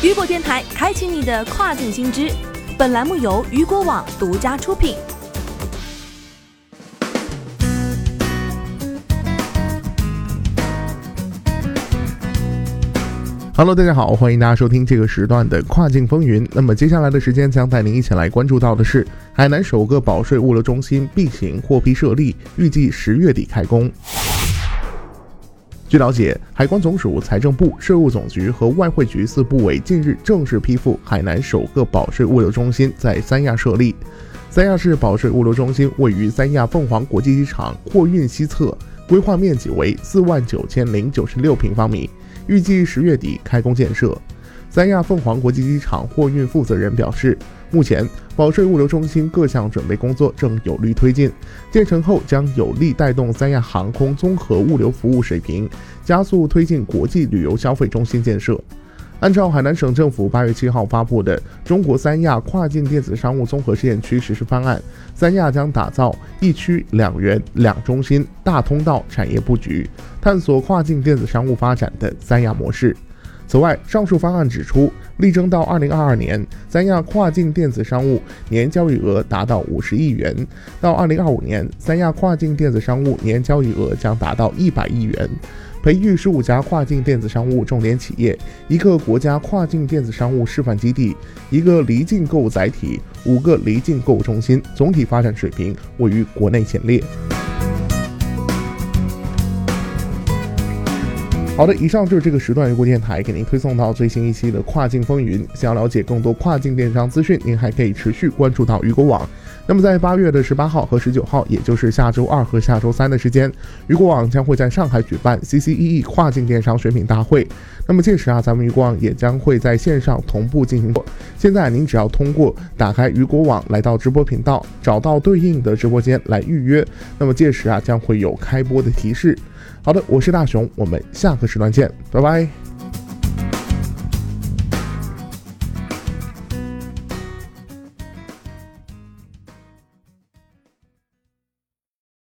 雨果电台开启你的跨境新知，本栏目由雨果网独家出品。Hello，大家好，欢迎大家收听这个时段的跨境风云。那么接下来的时间将带您一起来关注到的是，海南首个保税物流中心 B 型获批设立，预计十月底开工。据了解，海关总署、财政部、税务总局和外汇局四部委近日正式批复海南首个保税物流中心在三亚设立。三亚市保税物流中心位于三亚凤凰国际机场货运西侧，规划面积为四万九千零九十六平方米，预计十月底开工建设。三亚凤凰国际机场货运负责人表示。目前，保税物流中心各项准备工作正有力推进，建成后将有力带动三亚航空综合物流服务水平，加速推进国际旅游消费中心建设。按照海南省政府八月七号发布的《中国三亚跨境电子商务综合试验区实施方案》，三亚将打造一区两园两中心大通道产业布局，探索跨境电子商务发展的三亚模式。此外，上述方案指出，力争到二零二二年，三亚跨境电子商务年交易额达到五十亿元；到二零二五年，三亚跨境电子商务年交易额将达到一百亿元。培育十五家跨境电子商务重点企业，一个国家跨境电子商务示范基地，一个离境购物载体，五个离境购物中心，总体发展水平位于国内前列。好的，以上就是这个时段渔谷电台给您推送到最新一期的跨境风云。想要了解更多跨境电商资讯，您还可以持续关注到雨果网。那么在八月的十八号和十九号，也就是下周二和下周三的时间，雨果网将会在上海举办 CCEE 跨境电商选品大会。那么届时啊，咱们雨果网也将会在线上同步进行。现在您只要通过打开雨果网，来到直播频道，找到对应的直播间来预约。那么届时啊，将会有开播的提示。好的，我是大熊，我们下个时段见，拜拜。